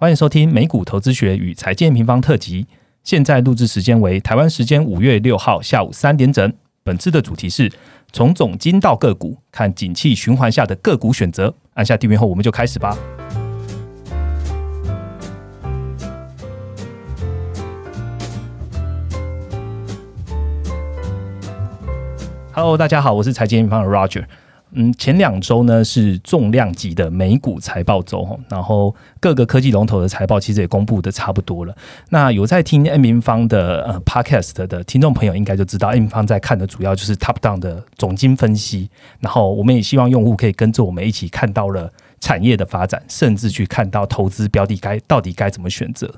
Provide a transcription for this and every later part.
欢迎收听美股投资学与财经平方特辑。现在录制时间为台湾时间五月六号下午三点整。本次的主题是从总金到个股，看景气循环下的个股选择。按下订阅后，我们就开始吧。Hello，大家好，我是财经平方的 Roger。嗯，前两周呢是重量级的美股财报周，然后各个科技龙头的财报其实也公布的差不多了。那有在听 M 平方的呃 Podcast 的听众朋友应该就知道，M 平方在看的主要就是 Top Down 的总经分析，然后我们也希望用户可以跟着我们一起看到了。产业的发展，甚至去看到投资标的该到底该怎么选择。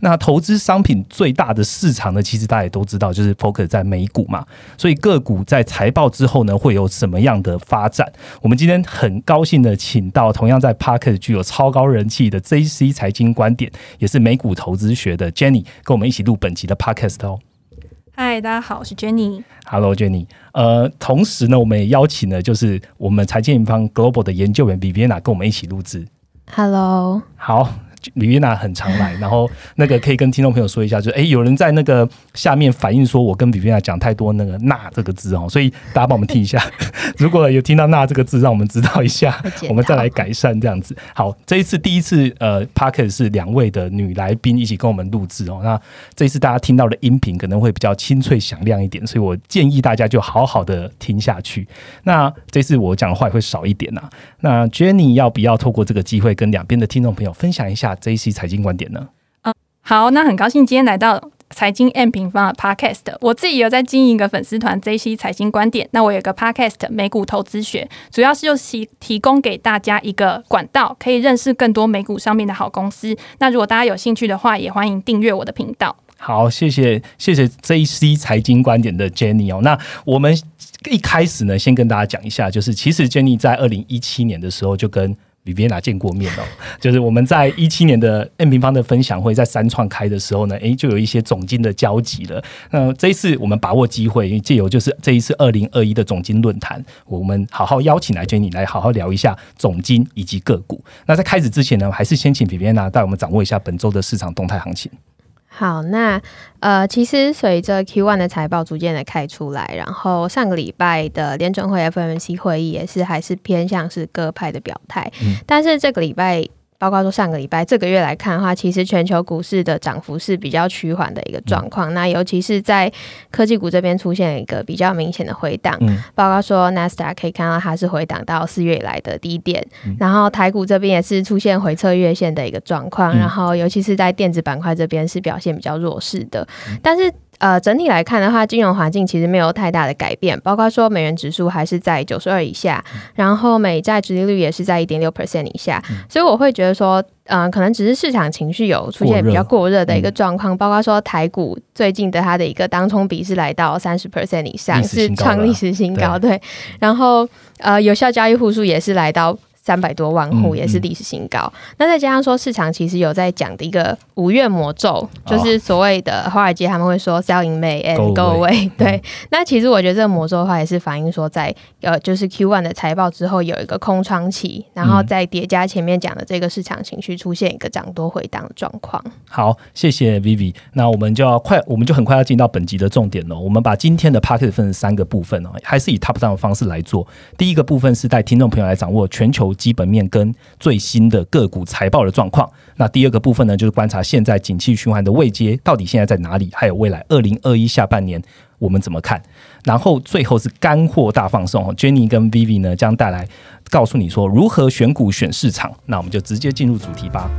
那投资商品最大的市场呢？其实大家也都知道，就是 focus 在美股嘛。所以个股在财报之后呢，会有什么样的发展？我们今天很高兴的请到同样在 Park 具有超高人气的 JC 财经观点，也是美股投资学的 Jenny，跟我们一起录本集的 Podcast 哦。嗨，大家好，我是 Jenny。Hello，Jenny。呃，同时呢，我们也邀请了就是我们财经方 Global 的研究员 Viviana 跟我们一起录制。Hello，好。李云娜很常来，然后那个可以跟听众朋友说一下，就哎，有人在那个下面反映说，我跟李云娜讲太多那个“那”这个字哦，所以大家帮我们听一下，如果有听到“那”这个字，让我们知道一下，我们再来改善这样子。好，这一次第一次呃 p a r k e t 是两位的女来宾一起跟我们录制哦，那这一次大家听到的音频可能会比较清脆响亮一点，所以我建议大家就好好的听下去。那这次我讲的话也会少一点呐。那 Jenny 要不要透过这个机会跟两边的听众朋友分享一下？J C 财经观点呢？嗯，好，那很高兴今天来到财经 M 平方的 Podcast。我自己有在经营一个粉丝团 J C 财经观点。那我有个 Podcast 美股投资学，主要是就提提供给大家一个管道，可以认识更多美股上面的好公司。那如果大家有兴趣的话，也欢迎订阅我的频道。好，谢谢谢谢 J C 财经观点的 Jenny 哦。那我们一开始呢，先跟大家讲一下，就是其实 Jenny 在二零一七年的时候就跟 Viviana 见过面哦，就是我们在一七年的 N 平方的分享会在三创开的时候呢，诶，就有一些总金的交集了。那这一次我们把握机会，借由就是这一次二零二一的总金论坛，我们好好邀请来 Jenny 来好好聊一下总金以及个股。那在开始之前呢，还是先请 Viviana 带我们掌握一下本周的市场动态行情。好，那呃，其实随着 Q one 的财报逐渐的开出来，然后上个礼拜的联准会 FMC 会议也是还是偏向是鸽派的表态，但是这个礼拜。包括说上个礼拜、这个月来看的话，其实全球股市的涨幅是比较趋缓的一个状况。那尤其是在科技股这边出现了一个比较明显的回档。嗯，包括说 Nasdaq 可以看到它是回档到四月以来的低点，然后台股这边也是出现回撤月线的一个状况。然后尤其是在电子板块这边是表现比较弱势的，但是。呃，整体来看的话，金融环境其实没有太大的改变，包括说美元指数还是在九十二以下，然后美债殖利率也是在一点六 percent 以下，所以我会觉得说，嗯，可能只是市场情绪有出现比较过热的一个状况，包括说台股最近的它的一个当冲比是来到三十 percent 以上，是创历史新高，对，然后呃，有效交易户数也是来到。三百多万户也是历史新高。那再加上说，市场其实有在讲的一个五月魔咒，就是所谓的华尔街他们会说 “selling May and go away”。对，那其实我觉得这个魔咒的话，也是反映说在呃，就是 Q one 的财报之后有一个空窗期，然后再叠加前面讲的这个市场情绪出现一个涨多回档的状况。好，谢谢 Vivi。那我们就要快，我们就很快要进到本集的重点了。我们把今天的 p a c k e t 分成三个部分哦，还是以 top down 的方式来做。第一个部分是带听众朋友来掌握全球。基本面跟最新的个股财报的状况。那第二个部分呢，就是观察现在景气循环的位阶到底现在在哪里，还有未来二零二一下半年我们怎么看。然后最后是干货大放送，Jenny 跟 Vivi 呢将带来告诉你说如何选股选市场。那我们就直接进入主题吧。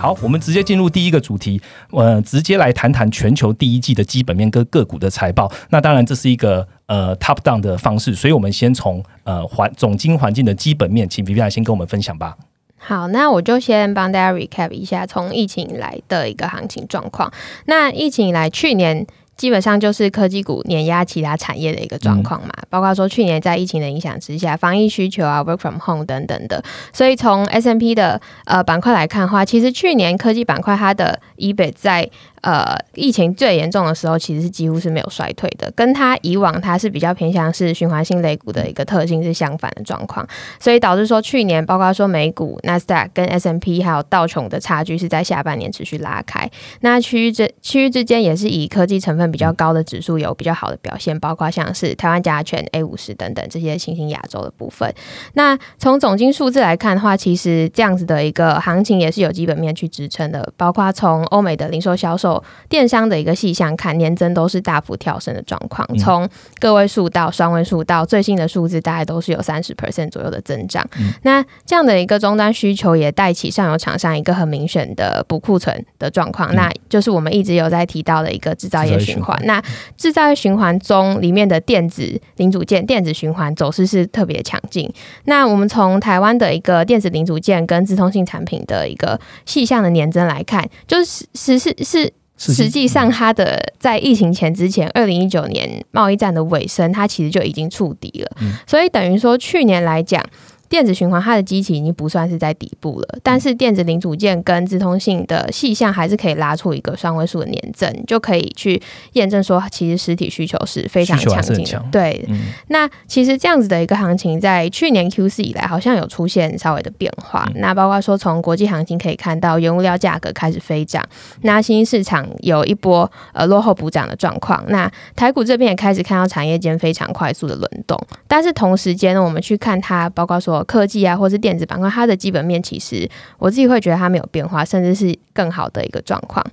好，我们直接进入第一个主题，呃，直接来谈谈全球第一季的基本面跟个股的财报。那当然，这是一个呃 top down 的方式，所以我们先从呃环总经环境的基本面，请 v i v i 先跟我们分享吧。好，那我就先帮大家 recap 一下从疫情以来的一个行情状况。那疫情以来，去年。基本上就是科技股碾压其他产业的一个状况嘛，包括说去年在疫情的影响之下，防疫需求啊，work from home 等等的，所以从 S M P 的呃板块来看的话，其实去年科技板块它的 EBIT 在呃，疫情最严重的时候，其实是几乎是没有衰退的，跟它以往它是比较偏向是循环性类股的一个特性是相反的状况，所以导致说去年包括说美股、纳斯达克跟 S M P 还有道琼的差距是在下半年持续拉开，那区域之区域之间也是以科技成分比较高的指数有比较好的表现，包括像是台湾加权 A 五十等等这些新兴亚洲的部分。那从总金数字来看的话，其实这样子的一个行情也是有基本面去支撑的，包括从欧美的零售销售。电商的一个细项看年增都是大幅跳升的状况，从个位数到双位数到最新的数字，大概都是有三十 percent 左右的增长。那这样的一个终端需求也带起上游厂商一个很明显的补库存的状况，那就是我们一直有在提到的一个制造业循环。那制造业循环中里面的电子零组件、电子循环走势是特别强劲。那我们从台湾的一个电子零组件跟自通性产品的一个细项的年增来看，就是实是是。实际上，它的在疫情前之前，二零一九年贸易战的尾声，它其实就已经触底了。所以等于说，去年来讲。电子循环它的机器已经不算是在底部了，但是电子零组件跟自通信的细项还是可以拉出一个双位数的年增，就可以去验证说，其实实体需求是非常强劲的。对，那其实这样子的一个行情，在去年 Q 四以来，好像有出现稍微的变化。那包括说，从国际行情可以看到，原物料价格开始飞涨，那新兴市场有一波呃落后补涨的状况。那台股这边也开始看到产业间非常快速的轮动，但是同时间呢，我们去看它，包括说。科技啊，或是电子板块，它的基本面其实我自己会觉得它没有变化，甚至是更好的一个状况。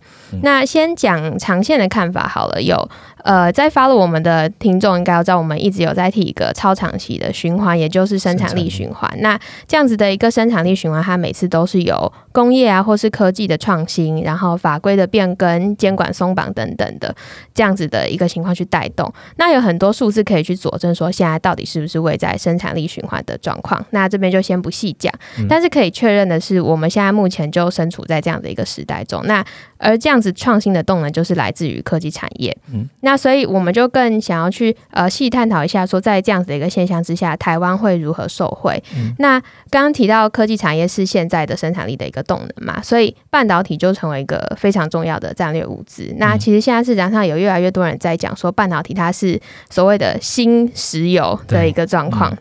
那先讲长线的看法好了，有呃，在发了我们的听众应该要知道，我们一直有在提一个超长期的循环，也就是生产力循环。那这样子的一个生产力循环，它每次都是由工业啊，或是科技的创新，然后法规的变更、监管松绑等等的这样子的一个情况去带动。那有很多数字可以去佐证说，现在到底是不是位在生产力循环的状况？那这边就先不细讲，但是可以确认的是，我们现在目前就身处在这样的一个时代中。那而这样子创新的动能，就是来自于科技产业。嗯，那所以我们就更想要去呃细探讨一下，说在这样子的一个现象之下，台湾会如何受惠？那刚刚提到科技产业是现在的生产力的一个动能嘛，所以半导体就成为一个非常重要的战略物资。那其实现在市场上有越来越多人在讲说，半导体它是所谓的新石油的一个状况。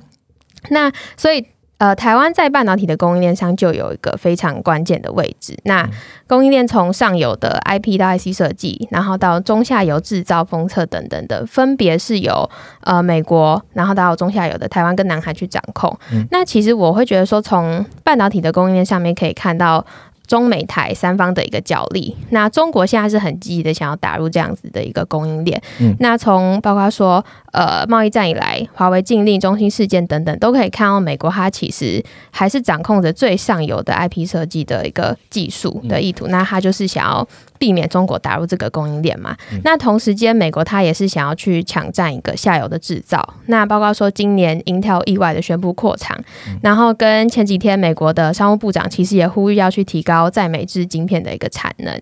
那所以。呃，台湾在半导体的供应链上就有一个非常关键的位置。那供应链从上游的 IP 到 IC 设计，然后到中下游制造、封测等等的，分别是由呃美国，然后到中下游的台湾跟南韩去掌控。那其实我会觉得说，从半导体的供应链上面可以看到。中美台三方的一个角力，那中国现在是很积极的想要打入这样子的一个供应链。嗯，那从包括说呃贸易战以来，华为禁令、中心事件等等，都可以看到美国它其实还是掌控着最上游的 IP 设计的一个技术的意图。那它就是想要。避免中国打入这个供应链嘛？那同时间，美国它也是想要去抢占一个下游的制造。那包括说，今年 Intel 意外的宣布扩厂，然后跟前几天美国的商务部长其实也呼吁要去提高在美制晶片的一个产能。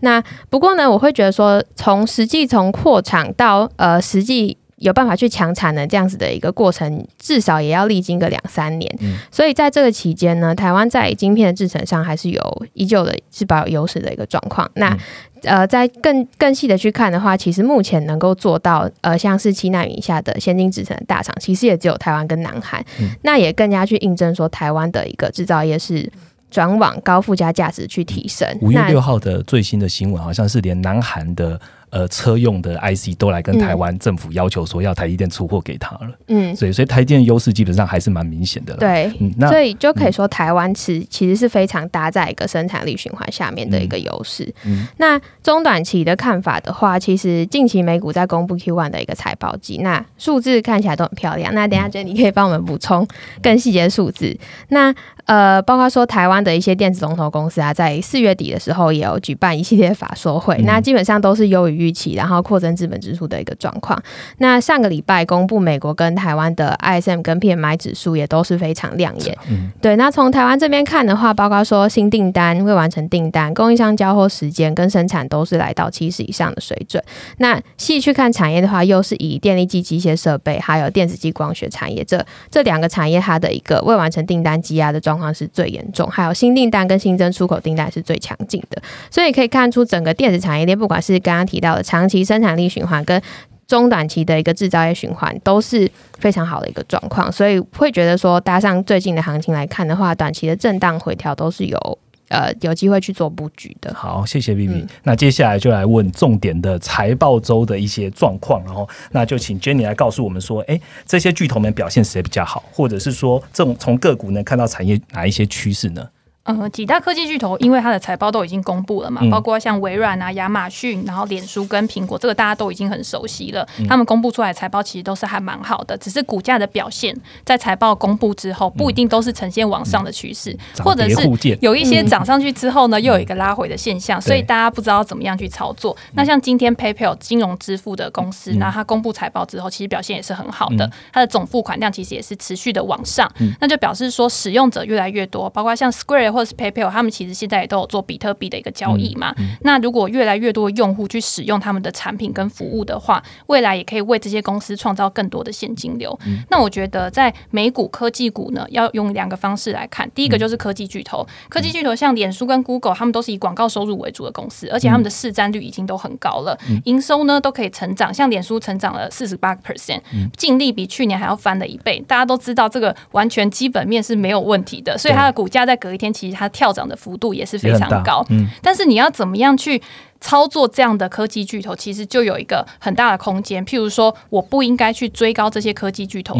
那不过呢，我会觉得说，从实际从扩厂到呃实际。有办法去强产能这样子的一个过程，至少也要历经个两三年。所以在这个期间呢，台湾在晶片的制成上还是有依旧的是保有优势的一个状况。那呃，在更更细的去看的话，其实目前能够做到呃像是七纳米以下的先进制成的大厂，其实也只有台湾跟南韩。那也更加去印证说，台湾的一个制造业是转往高附加价值去提升。五月六号的最新的新闻，好像是连南韩的。呃，车用的 IC 都来跟台湾政府要求说要台积电出货给他了，嗯，所以所以台积电优势基本上还是蛮明显的，对，那所以就可以说台湾是其实是非常搭在一个生产力循环下面的一个优势。那中短期的看法的话，其实近期美股在公布 Q one 的一个财报季，那数字看起来都很漂亮。那等下觉得你可以帮我们补充更细节的数字。那呃，包括说台湾的一些电子龙头公司啊，在四月底的时候也有举办一系列法说会，那基本上都是优于。预期，然后扩增资本支出的一个状况。那上个礼拜公布美国跟台湾的 ISM 跟 PMI 指数也都是非常亮眼。嗯，对，那从台湾这边看的话，包括说新订单、未完成订单、供应商交货时间跟生产都是来到七十以上的水准。那细去看产业的话，又是以电力机、机械设备还有电子机光学产业这这两个产业，它的一个未完成订单积压的状况是最严重，还有新订单跟新增出口订单是最强劲的。所以可以看出，整个电子产业链，不管是刚刚提到的长期生产力循环跟中短期的一个制造业循环，都是非常好的一个状况。所以会觉得说，搭上最近的行情来看的话，短期的震荡回调都是有呃有机会去做布局的。好，谢谢 Vivi、嗯那接下来就来问重点的财报周的一些状况，然后那就请 Jenny 来告诉我们说，哎，这些巨头们表现谁比较好，或者是说这种从个股能看到产业哪一些趋势呢？呃，几大科技巨头因为它的财报都已经公布了嘛，嗯。包括像微软啊、亚马逊，然后脸书跟苹果，这个大家都已经很熟悉了。嗯。他们公布出来的财报其实都是还蛮好的，只是股价的表现在财报公布之后，不一定都是呈现往上的趋势，涨或者是有一些涨上去之后呢，又有一个拉回的现象，所以大家不知道怎么样去操作。那像今天 PayPal 金融支付的公司，嗯。那它公布财报之后，其实表现也是很好的嗯，它的总付款量其实也是持续的往上，那就表示说使用者越来越多，包括像 Square 或者是 PayPal，他们其实现在也都有做比特币的一个交易嘛。那如果越来越多的用户去使用他们的产品跟服务的话，未来也可以为这些公司创造更多的现金流。那我觉得在美股科技股呢，要用两个方式来看。第一个就是科技巨头，科技巨头像脸书跟 Google，他们都是以广告收入为主的公司，而且他们的市占率已经都很高了，营收呢都可以成长，像脸书成长了四十八 percent，净利比去年还要翻了一倍。大家都知道这个完全基本面是没有问题的，所以它的股价在隔一天其实它跳涨的幅度也是非常高。嗯，但是你要怎么样去操作这样的科技巨头，其实就有一个很大的空间。譬如说，我不应该去追高这些科技巨头。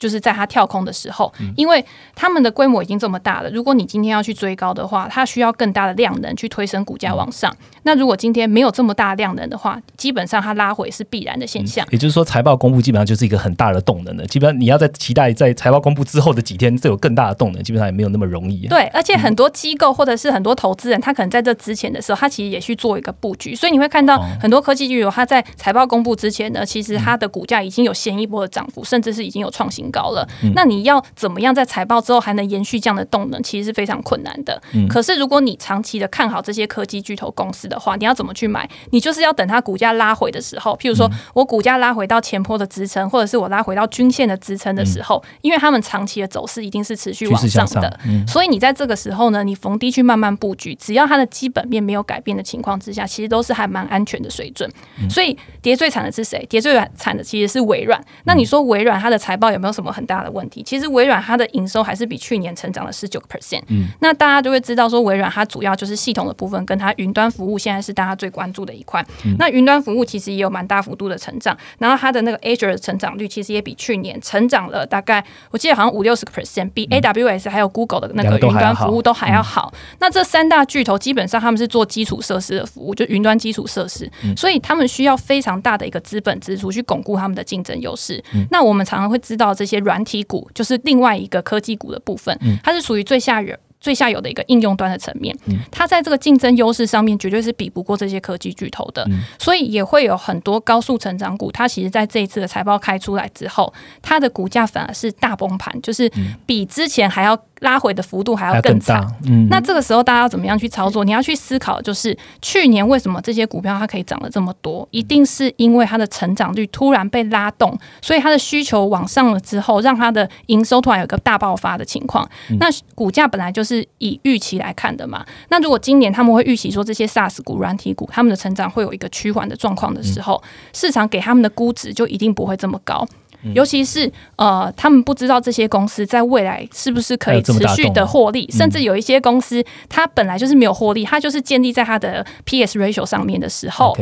嗯就是在它跳空的时候，因为他们的规模已经这么大了。如果你今天要去追高的话，它需要更大的量能去推升股价往上。那如果今天没有这么大量能的话，基本上它拉回是必然的现象。也就是说，财报公布基本上就是一个很大的动能了。基本上你要在期待在财报公布之后的几天，这有更大的动能，基本上也没有那么容易。对，而且很多机构或者是很多投资人，他可能在这之前的时候，他其实也去做一个布局，所以你会看到哦很多科技巨头，它在财报公布之前呢，其实它的股价已经有先一波的涨幅，甚至是已经有创新高了。那你要怎么样在财报之后还能延续这样的动能，其实是非常困难的。可是如果你长期的看好这些科技巨头公司的话，你要怎么去买？你就是要等它股价拉回的时候，譬如说我股价拉回到前坡的支撑，或者是我拉回到均线的支撑的时候，因为他们长期的走势一定是持续往上的，嗯所以你在这个时候呢，你逢低去慢慢布局，只要它的基本面没有改变的情况之下，其实都是还蛮安全的水准。所以跌最惨的是谁？跌最惨的其实是微软。那你说微软它的财报有没有什么很大的问题？其实微软它的营收还是比去年成长了十九个 percent。嗯那大家就会知道说，微软它主要就是系统的部分，跟它云端服务现在是大家最关注的一块。那云端服务其实也有蛮大幅度的成长，然后它的那个 Azure 的成长率其实也比去年成长了大概，我记得好像五六十个 percent，比 AWS 还有 Google 的那两个云端服务都还要好。那这三大巨头基本上他们是做基础设施的服务，就云端基础设施，所以他们需要非常大的一个资本支出去巩固他们的竞争优势。那我们常常会知道这些软体股，就是另外一个科技股的部分，它是属于最下游。最下游的一个应用端的层面，它在这个竞争优势上面绝对是比不过这些科技巨头的，所以也会有很多高速成长股，它其实在这一次的财报开出来之后，它的股价反而是大崩盘，就是比之前还要拉回的幅度还还要更。大。嗯，那这个时候大家要怎么样去操作？你要去思考，就是去年为什么这些股票它可以涨了这么多，一定是因为它的成长率突然被拉动，所以它的需求往上了之后，让它的营收突然有个大爆发的情况。那股价本来就是以预期来看的嘛。那如果今年他们会预期说这些 SaaS 股、软体股他们的成长会有一个趋缓的状况的时候，市场给他们的估值就一定不会这么高。尤其是呃，他们不知道这些公司在未来是不是可以持续的获利，甚至有一些公司它本来就是没有获利，它就是建立在它的 PS ratio 上面的时候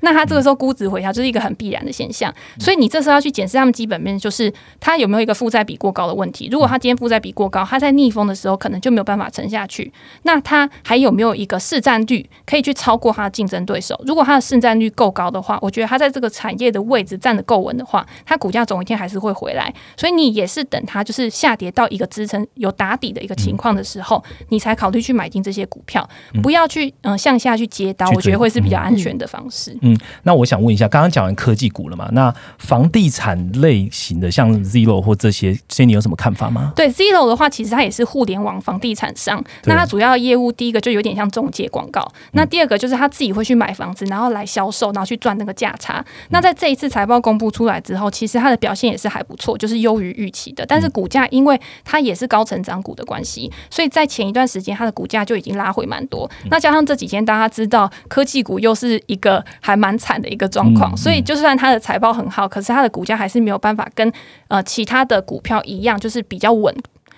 那它这个时候估值回调就是一个很必然的现象，所以你这时候要去检视他们基本面，就是它有没有一个负债比过高的问题。如果它今天负债比过高，它在逆风的时候可能就没有办法沉下去。那它还有没有一个市占率可以去超过它的竞争对手？如果它的市占率够高的话，我觉得它在这个产业的位置站得够稳的话，它股价总有一天还是会回来。所以你也是等它就是下跌到一个支撑有打底的一个情况的时候，你才考虑去买进这些股票，不要去嗯、呃向下去接刀，我觉得会是比较安全的方式。嗯，那我想问一下，刚刚讲完科技股了嘛？那房地产类型的，像 Zero 或这些，这你有什么看法吗？对 Zero 的话，其实它也是互联网房地产商。那它主要业务第一个就有点像中介广告，那第二个就是他自己会去买房子，然后来销售，然后去赚那个价差。那在这一次财报公布出来之后，其实它的表现也是还不错，就是优于预期的。但是股价因为它也是高成长股的关系，所以在前一段时间它的股价就已经拉回蛮多。那加上这几天大家知道科技股又是一个还蛮惨的一个状况，所以就算它的财报很好，可是它的股价还是没有办法跟呃其他的股票一样，就是比较稳。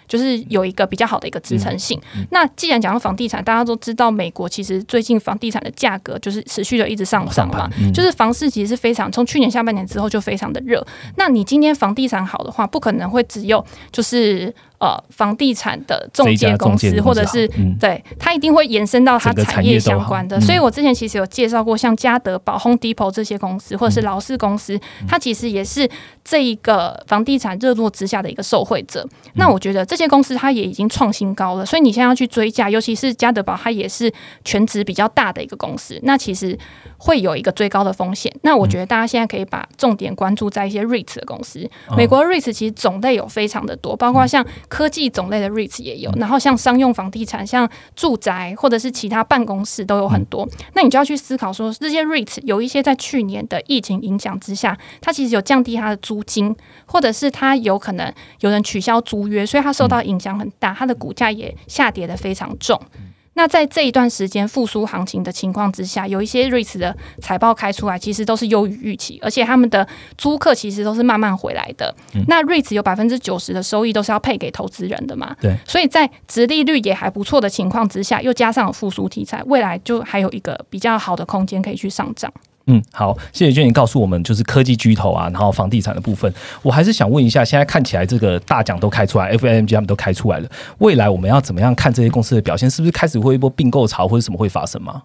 就是有一个比较好的一个支撑性。那既然讲到房地产，大家都知道美国其实最近房地产的价格就是持续的一直上涨嘛，就是房市其实是非常从去年下半年之后就非常的热。那你今天房地产好的话，不可能会只有就是呃房地产的中介公司，或者是对它一定会延伸到它产业相关的。所以我之前其实有介绍过，像嘉德宝、Home Depot 这些公司，或者是劳氏公司，它其实也是这一个房地产热络之下的一个受惠者。那我觉得这些公司它也已经创新高了，所以你现在要去追价，尤其是嘉德宝，它也是全职比较大的一个公司，那其实会有一个追高的风险。那我觉得大家现在可以把重点关注在一些 REIT 的公司，美国 REITs 其实种类有非常的多，包括像科技种类的 REITs 也有，然后像商用房地产、像住宅或者是其他办公室都有很多。那你就要去思考说，这些 REITs 有一些在去年的疫情影响之下，它其实有降低它的租金，或者是它有可能有人取消租约，所以它受到影响很大，它的股价也下跌的非常重。那在这一段时间复苏行情的情况之下，有一些 REITs 的财报开出来，其实都是优于预期，而且他们的租客其实都是慢慢回来的。那 REITs 有百分之九十的收益都是要配给投资人的嘛？对。所以在殖利率也还不错的情况之下，又加上复苏题材，未来就还有一个比较好的空间可以去上涨。嗯，好，谢谢娟，你告诉我们就是科技巨头啊，然后房地产的部分，我还是想问一下，现在看起来这个大奖都开出来，FMG 他们都开出来了，未来我们要怎么样看这些公司的表现？是不是开始会一波并购潮或者什么会发生吗？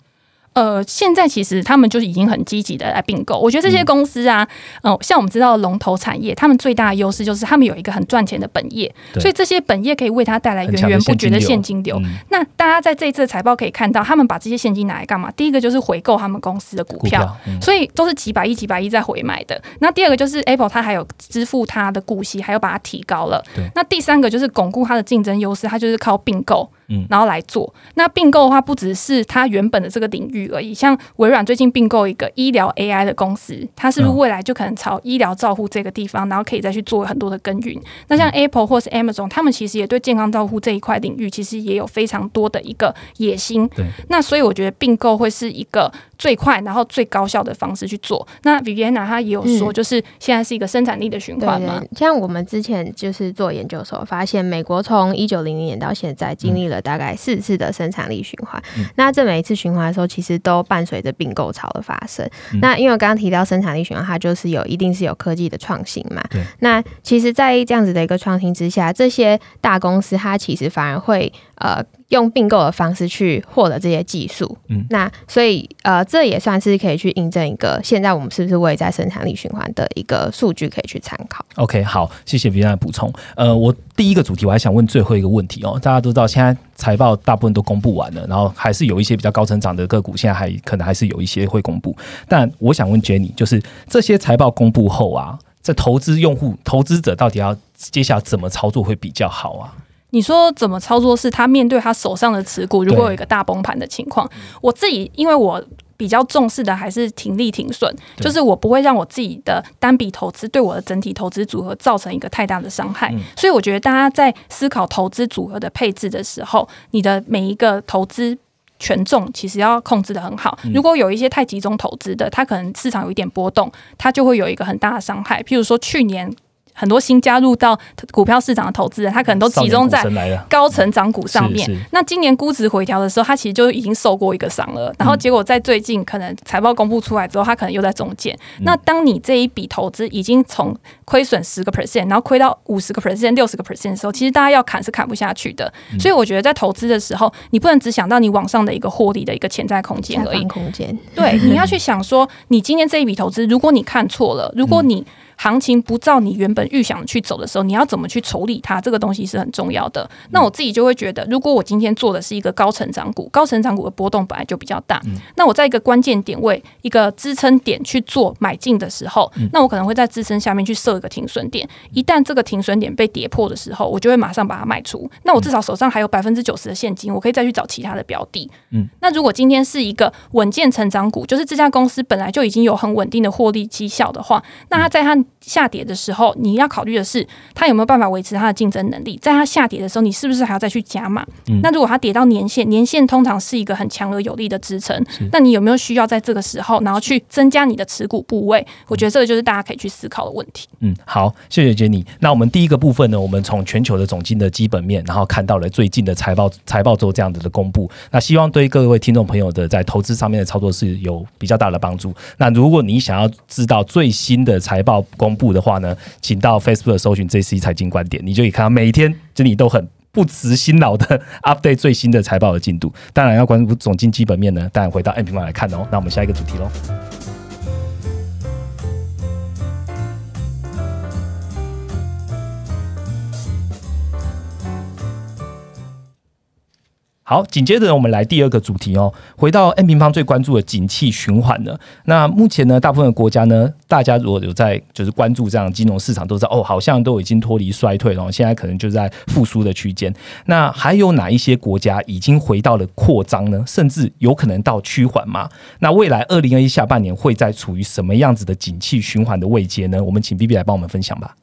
呃，现在其实他们就是已经很积极的来并购。我觉得这些公司啊，嗯，像我们知道龙头产业，他们最大的优势就是他们有一个很赚钱的本业，所以这些本业可以为他带来源源不绝的现金流。那大家在这一次财报可以看到，他们把这些现金拿来干嘛？第一个就是回购他们公司的股票，所以都是几百亿、几百亿在回买的。那第二个就是 Apple，它还有支付它的股息，还有把它提高了。那第三个就是巩固它的竞争优势，它就是靠并购。然后来做那并购的话，不只是它原本的这个领域而已。像微软最近并购一个医疗 AI 的公司，它是不是未来就可能朝医疗照护这个地方，然后可以再去做很多的耕耘？那像 Apple 或是 Amazon，他们其实也对健康照护这一块领域，其实也有非常多的一个野心。对，那所以我觉得并购会是一个最快然后最高效的方式去做。那 Viviana 她也有说，就是现在是一个生产力的循环嘛。像我们之前就是做研究的时候，发现美国从一九零零年到现在经历了。大概四次的生产力循环，那这每一次循环的时候，其实都伴随着并购潮的发生。那因为刚刚提到生产力循环，它就是有一定是有科技的创新嘛。那其实，在这样子的一个创新之下，这些大公司它其实反而会呃。用并购的方式去获得这些技术，嗯，那所以呃，这也算是可以去印证一个现在我们是不是位在生产力循环的一个数据可以去参考。OK，好，谢谢 v i a 的补充。呃，我第一个主题我还想问最后一个问题哦，大家都知道现在财报大部分都公布完了，然后还是有一些比较高成长的个股，现在还可能还是有一些会公布。但我想问 Jenny，就是这些财报公布后啊，这投资用户、投资者到底要接下来怎么操作会比较好啊？你说怎么操作？是他面对他手上的持股，如果有一个大崩盘的情况，我自己因为我比较重视的还是停利停损，就是我不会让我自己的单笔投资对我的整体投资组合造成一个太大的伤害。所以我觉得大家在思考投资组合的配置的时候，你的每一个投资权重其实要控制的很好。如果有一些太集中投资的，它可能市场有一点波动，它就会有一个很大的伤害。譬如说去年。很多新加入到股票市场的投资人，他可能都集中在高成长股上面。那今年估值回调的时候，他其实就已经受过一个伤了。然后结果在最近可能财报公布出来之后，他可能又在中间。那当你这一笔投资已经从亏损十个 percent，然后亏到五十个 percent、六十个 percent 的时候，其实大家要砍是砍不下去的。所以我觉得在投资的时候，你不能只想到你网上的一个获利的一个潜在空间而已。空间对，你要去想说，你今天这一笔投资，如果你看错了，如果你行情不照你原本预想去走的时候，你要怎么去处理它？这个东西是很重要的。那我自己就会觉得，如果我今天做的是一个高成长股，高成长股的波动本来就比较大，那我在一个关键点位、一个支撑点去做买进的时候，那我可能会在支撑下面去设一个停损点。一旦这个停损点被跌破的时候，我就会马上把它卖出。那我至少手上还有百分之九十的现金，我可以再去找其他的标的。嗯，那如果今天是一个稳健成长股，就是这家公司本来就已经有很稳定的获利绩效的话，那它在它下跌的时候，你要考虑的是它有没有办法维持它的竞争能力。在它下跌的时候，你是不是还要再去加码？那如果它跌到年限，年限通常是一个很强而有力的支撑，那你有没有需要在这个时候，然后去增加你的持股部位？我觉得这个就是大家可以去思考的问题。嗯，好，谢谢杰尼。那我们第一个部分呢，我们从全球的总金的基本面，然后看到了最近的财报，财报周这样子的公布。那希望对各位听众朋友的在投资上面的操作是有比较大的帮助。那如果你想要知道最新的财报公布的话呢，请到 Facebook 搜寻 JC 财经观点，你就可以看到每一天这里都很不辞辛劳的 update 最新的财报的进度。当然要关注总经基本面呢，当然回到 M 平方来看哦。那我们下一个主题喽。好，紧接着我们来第二个主题哦。回到 N 平方最关注的景气循环呢，那目前呢，大部分的国家呢，大家如果有在就是关注这样金融市场，都知道哦，好像都已经脱离衰退了，现在可能就在复苏的区间。那还有哪一些国家已经回到了扩张呢？甚至有可能到趋缓吗？那未来二零二一下半年会在处于什么样子的景气循环的位阶呢？我们请 B B 来帮我们分享吧。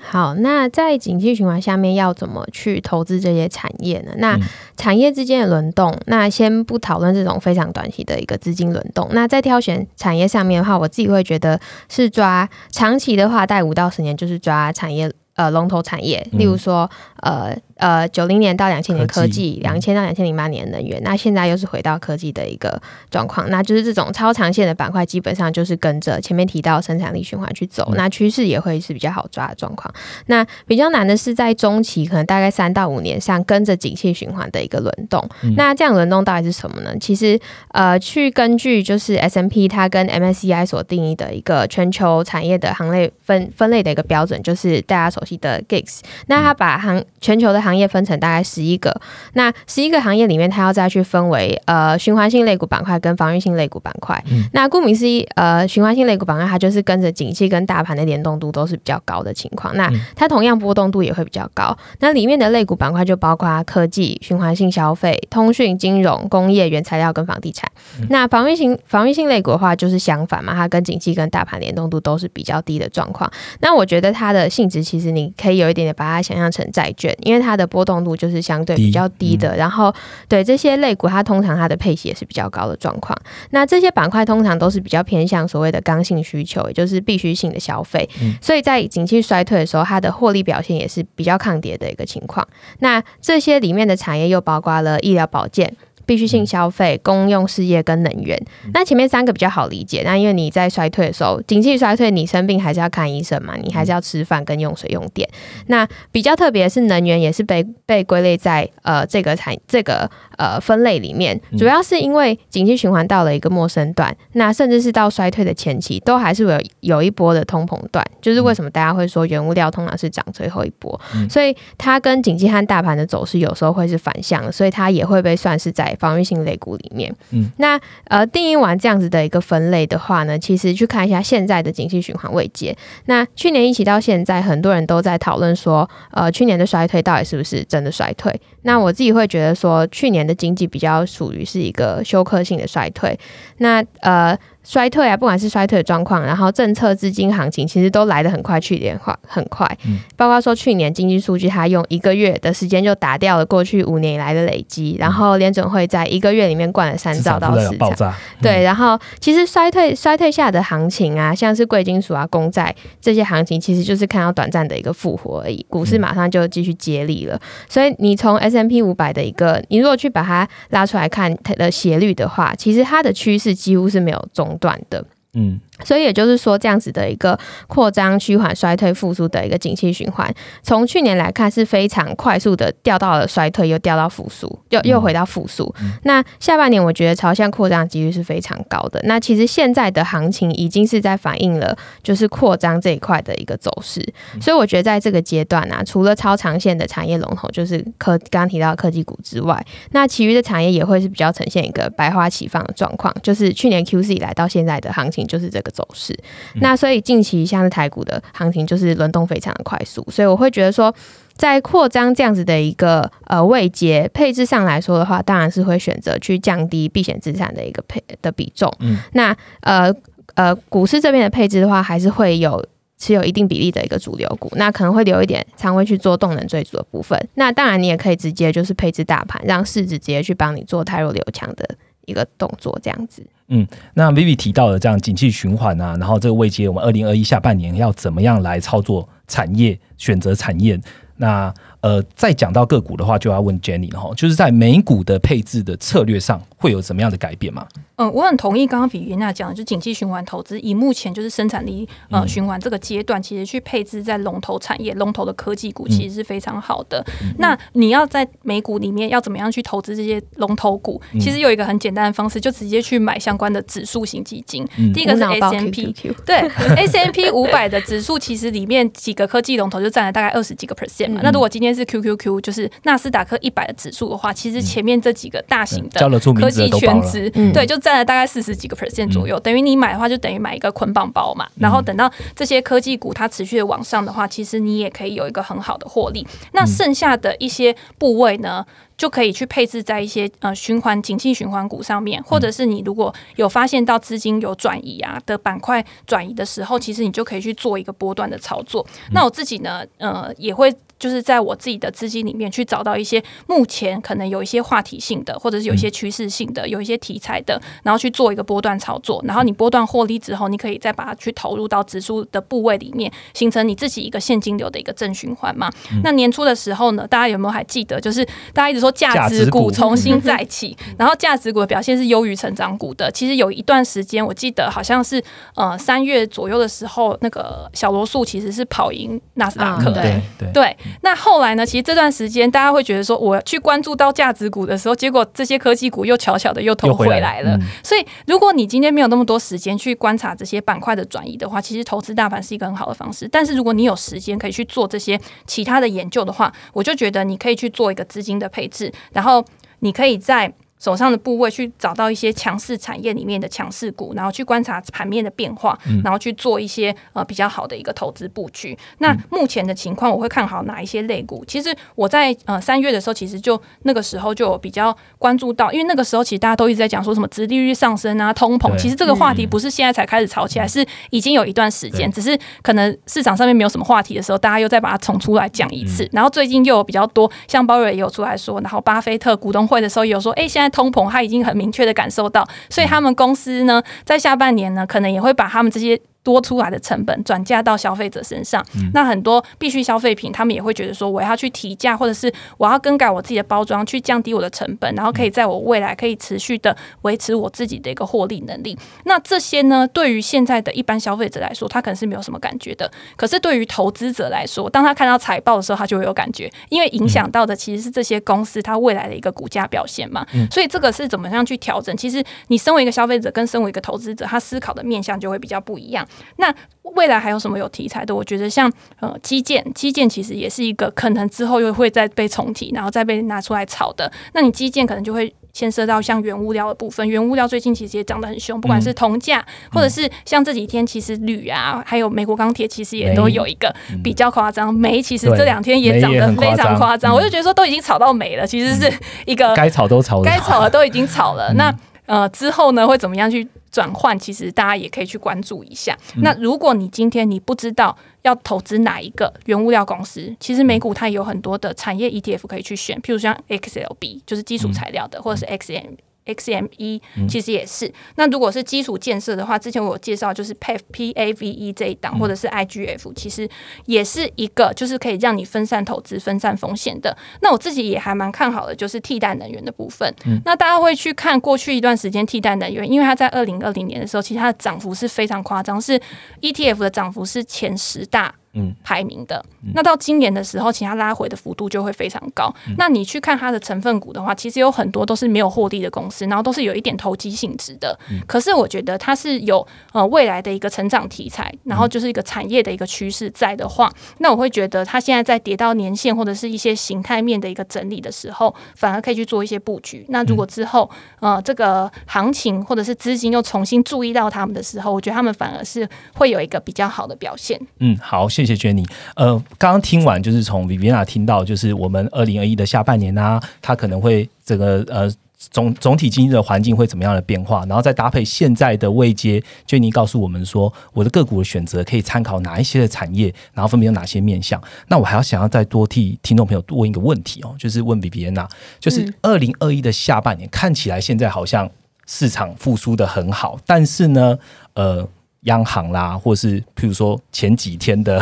好，那在景气循环下面要怎么去投资这些产业呢？那产业之间的轮动，那先不讨论这种非常短期的一个资金轮动。那在挑选产业上面的话，我自己会觉得是抓长期的话，待五到十年就是抓产业呃龙头产业，例如说呃。呃，九零年到两千年科技，两千到两千零八年能源，那现在又是回到科技的一个状况，那就是这种超长线的板块，基本上就是跟着前面提到生产力循环去走，那趋势也会是比较好抓的状况。那比较难的是在中期，可能大概三到五年上跟着景气循环的一个轮动。那这样轮动到底是什么呢？其实呃，去根据就是 S M P 它跟 M S C I 所定义的一个全球产业的行类分分类的一个标准，就是大家熟悉的 GIGS，。那它把行全球的行业分成大概十一个，那十一个行业里面，它要再去分为呃循环性类股板块跟防御性类股板块。那顾名思义，呃循环性类股板块它就是跟着景气跟大盘的联动度都是比较高的情况，那它同样波动度也会比较高。那里面的类股板块就包括科技、循环性消费、通讯、金融、工业、原材料跟房地产。那防御性防御性类股的话就是相反嘛，它跟景气跟大盘联动度都是比较低的状况。那我觉得它的性质其实你可以有一点点把它想象成债券，因为它的波动。度就是相对比较低的，然后对这些类股，它通常它的配息也是比较高的状况。那这些板块通常都是比较偏向所谓的刚性需求，也就是必须性的消费。所以在景气衰退的时候，它的获利表现也是比较抗跌的一个情况。那这些里面的产业又包括了医疗保健。必需性消费、公用事业跟能源，那前面三个比较好理解。那因为你在衰退的时候，经济衰退，你生病还是要看医生嘛，你还是要吃饭跟用水用电。那比较特别的是能源，也是被被归类在呃这个产这个呃分类里面，主要是因为经济循环到了一个陌生段，那甚至是到衰退的前期，都还是有有一波的通膨段。就是为什么大家会说原物料通常是涨最后一波，所以它跟经济和大盘的走势有时候会是反向，所以它也会被算是在。防御性类股里面，嗯，那呃定义完这样子的一个分类的话呢，其实去看一下现在的景气循环位阶。那去年一起到现在，很多人都在讨论说，呃，去年的衰退到底是不是真的衰退？那我自己会觉得说，去年的经济比较属于是一个休克性的衰退。那呃。衰退啊，不管是衰退的状况，然后政策资金行情，其实都来得很快，去年化很快。嗯，包括说去年经济数据，它用一个月的时间就打掉了过去五年以来的累积，然后联准会在一个月里面灌了三兆到四兆。对，然后其实衰退衰退下的行情啊，像是贵金属啊、公债这些行情，其实就是看到短暂的一个复活而已，股市马上就继续接力了。所以你从 S M P 五百的一个，你如果去把它拉出来看它的斜率的话，其实它的趋势几乎是没有中。短的，嗯，所以也就是说，这样子的一个扩张、趋缓、衰退、复苏的一个景气循环，从去年来看是非常快速的掉到了衰退，又掉到复苏，又又回到复苏。那下半年我觉得朝向扩张几率是非常高的。那其实现在的行情已经是在反映了就是扩张这一块的一个走势。所以我觉得在这个阶段啊，除了超长线的产业龙头就是科刚刚提到科技股之外，那其余的产业也会是比较呈现一个百花齐放的状况。就是去年 Q 四以来到现在的行情就是这个。走势，那所以近期像是台股的行情就是轮动非常的快速，所以我会觉得说，在扩张这样子的一个呃位阶配置上来说的话，当然是会选择去降低避险资产的一个配的比重。嗯，那呃呃股市这边的配置的话，还是会有持有一定比例的一个主流股，那可能会留一点仓位去做动能追逐的部分。那当然你也可以直接就是配置大盘，让市值直接去帮你做太弱留强的一个动作，这样子。嗯，那 Vivi 提到的这样景气循环啊，然后这个未接，我们二零二一下半年要怎么样来操作产业选择产业？那呃，再讲到个股的话，就要问 Jenny 了哈，就是在美股的配置的策略上会有怎么样的改变吗？嗯，我很同意刚刚比云娜讲的，就景气循环投资，以目前就是生产力呃循环这个阶段，其实去配置在龙头产业、龙头的科技股，其实是非常好的。那你要在美股里面要怎么样去投资这些龙头股？其实有一个很简单的方式，就直接去买相关的指数型基金。第一个是 S M P，对 S M P 五百的指数，其实里面几个科技龙头就占了大概二十几个 percent 嘛。那如果今天是 Q Q Q，就是纳斯达克一百的指数的话，其实前面这几个大型的科技全值，对，就占了大概四十几个 percent 左右，等于你买的话就等于买一个捆绑包嘛。然后等到这些科技股它持续的往上的话，其实你也可以有一个很好的获利。那剩下的一些部位呢，就可以去配置在一些呃循环景气循环股上面，或者是你如果有发现到资金有转移啊的板块转移的时候，其实你就可以去做一个波段的操作。那我自己呢，呃，也会。就是在我自己的资金里面去找到一些目前可能有一些话题性的，或者是有一些趋势性的，有一些题材的，然后去做一个波段操作。然后你波段获利之后，你可以再把它去投入到指数的部位里面，形成你自己一个现金流的一个正循环嘛。那年初的时候呢，大家有没有还记得？就是大家一直说价值股重新再起，然后价值股的表现是优于成长股的。其实有一段时间，我记得好像是呃三月左右的时候，那个小罗素其实是跑赢纳斯达克。对对。那后来呢？其实这段时间大家会觉得说，我去关注到价值股的时候，结果这些科技股又悄悄的又投回来了。所以，如果你今天没有那么多时间去观察这些板块的转移的话，其实投资大盘是一个很好的方式。但是，如果你有时间可以去做这些其他的研究的话，我就觉得你可以去做一个资金的配置，然后你可以在。手上的部位去找到一些强势产业里面的强势股，然后去观察盘面的变化，然后去做一些呃比较好的一个投资布局。那目前的情况，我会看好哪一些类股？其实我在呃三月的时候，其实就那个时候就有比较关注到，因为那个时候其实大家都一直在讲说什么殖利率上升啊、通膨。其实这个话题不是现在才开始炒起来，是已经有一段时间，只是可能市场上面没有什么话题的时候，大家又再把它重出来讲一次。然后最近又有比较多，像鲍瑞也有出来说，然后巴菲特股东会的时候也有说，哎，现在。通膨，他已经很明确的感受到，所以他们公司呢，在下半年呢，可能也会把他们这些。多出来的成本转嫁到消费者身上，那很多必须消费品，他们也会觉得说，我要去提价，或者是我要更改我自己的包装，去降低我的成本，然后可以在我未来可以持续的维持我自己的一个获利能力。那这些呢，对于现在的一般消费者来说，他可能是没有什么感觉的。可是对于投资者来说，当他看到财报的时候，他就会有感觉，因为影响到的其实是这些公司它未来的一个股价表现嘛。所以这个是怎么样去调整？其实你身为一个消费者，跟身为一个投资者，他思考的面向就会比较不一样。那未来还有什么有题材的？我觉得像呃基建，基建其实也是一个可能之后又会再被重提，然后再被拿出来炒的。那你基建可能就会牵涉到像原物料的部分，原物料最近其实也涨得很凶，不管是铜价，或者是像这几天其实铝啊，还有美国钢铁，其实也都有一个比较夸张。煤其实这两天也涨得非常夸张，我就觉得说都已经炒到没了，其实是一个该炒都炒，该炒的都已经炒了。那呃之后呢会怎么样去？转换其实大家也可以去关注一下。那如果你今天你不知道要投资哪一个原物料公司，其实美股它有很多的产业 ETF 可以去选，譬如像 XLB 就是基础材料的，或者是 XM。XME 其实也是。那如果是基础建设的话，之前我有介绍就是 PAVE P A V E 这一档，或者是 IGF，其实也是一个就是可以让你分散投资、分散风险的。那我自己也还蛮看好的，就是替代能源的部分。那大家会去看过去一段时间替代能源，因为它在二零二零年的时候，其实它的涨幅是非常夸张，是 ETF 的涨幅是前十大。嗯，排名的那到今年的时候，其他拉回的幅度就会非常高。那你去看它的成分股的话，其实有很多都是没有获利的公司，然后都是有一点投机性质的。可是我觉得它是有呃未来的一个成长题材，然后就是一个产业的一个趋势在的话，那我会觉得它现在在跌到年线或者是一些形态面的一个整理的时候，反而可以去做一些布局。那如果之后呃这个行情或者是资金又重新注意到他们的时候，我觉得他们反而是会有一个比较好的表现。嗯，好。谢谢 Jenny。呃，刚刚听完就是从 Viviana 听到，就是我们二零二一的下半年呢，它可能会这个呃总总体经济的环境会怎么样的变化，然后再搭配现在的位阶，Jenny 告诉我们说，我的个股的选择可以参考哪一些的产业，然后分别有哪些面向。那我还要想要再多替听众朋友问一个问题哦，就是问 Viviana，就是二零二一的下半年看起来现在好像市场复苏的很好，但是呢，呃。央行啦，或是譬如说前几天的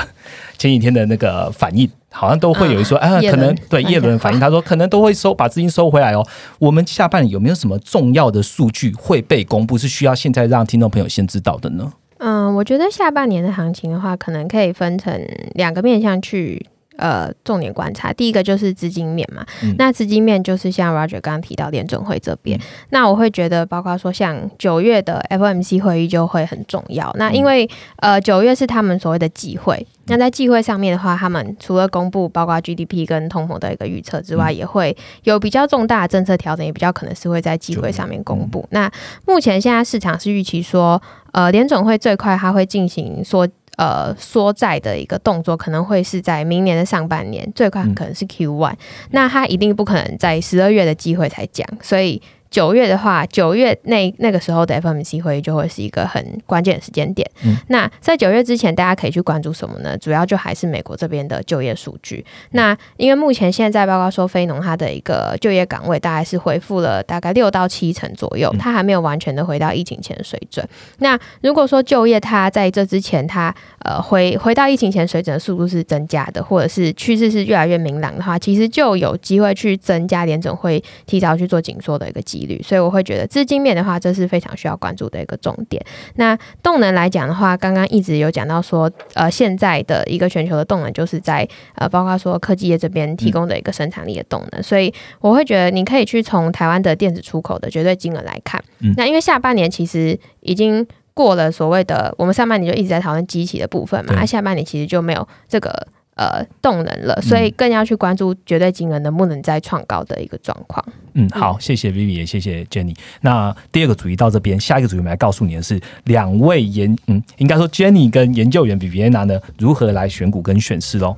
前几天的那个反应，好像都会有一说，啊，可能对叶伦反应，他说可能都会收把资金收回来哦。我们下半年有没有什么重要的数据会被公布，是需要现在让听众朋友先知道的呢？嗯，我觉得下半年的行情的话，可能可以分成两个面向去。呃，重点观察，第一个就是资金面嘛。那资金面就是像 Roger 刚刚提到联准会这边，那我会觉得，包括说像九月的 FOMC 会议就会很重要。那因为呃九月是他们所谓的季会，那在季会上面的话，他们除了公布包括 GDP 跟通膨的一个预测之外，也会有比较重大的政策调整，也比较可能是会在季会上面公布。那目前现在市场是预期说，呃，联准会最快它会进行说。呃，缩债的一个动作可能会是在明年的上半年，最快可能是 Q one，那他一定不可能在十二月的机会才讲，所以。九月的话，九月那那个时候的 FOMC 会议就会是一个很关键的时间点。那在九月之前，大家可以去关注什么呢？主要就还是美国这边的就业数据。那因为目前现在报告说，非农它的一个就业岗位大概是恢复了大概六到七成左右，它还没有完全的回到疫情前的水准。那如果说就业它在这之前，它呃回回到疫情前水准的速度是增加的，或者是趋势是越来越明朗的话，其实就有机会去增加联总会提早去做紧缩的一个机。所以我会觉得资金面的话，这是非常需要关注的一个重点。那动能来讲的话，刚刚一直有讲到说，呃，现在的一个全球的动能就是在呃，包括说科技业这边提供的一个生产力的动能。所以我会觉得你可以去从台湾的电子出口的绝对金额来看。那因为下半年其实已经过了所谓的我们上半年就一直在讨论机器的部分嘛，那下半年其实就没有这个呃动能了，所以更要去关注绝对金额能不能再创高的一个状况。嗯，好，谢谢 Vivi，也谢谢 Jenny。那第二个主题到这边，下一个主题我们来告诉你的是，两位研，嗯，应该说 Jenny 跟研究员 Viviana 呢，如何来选股跟选市喽。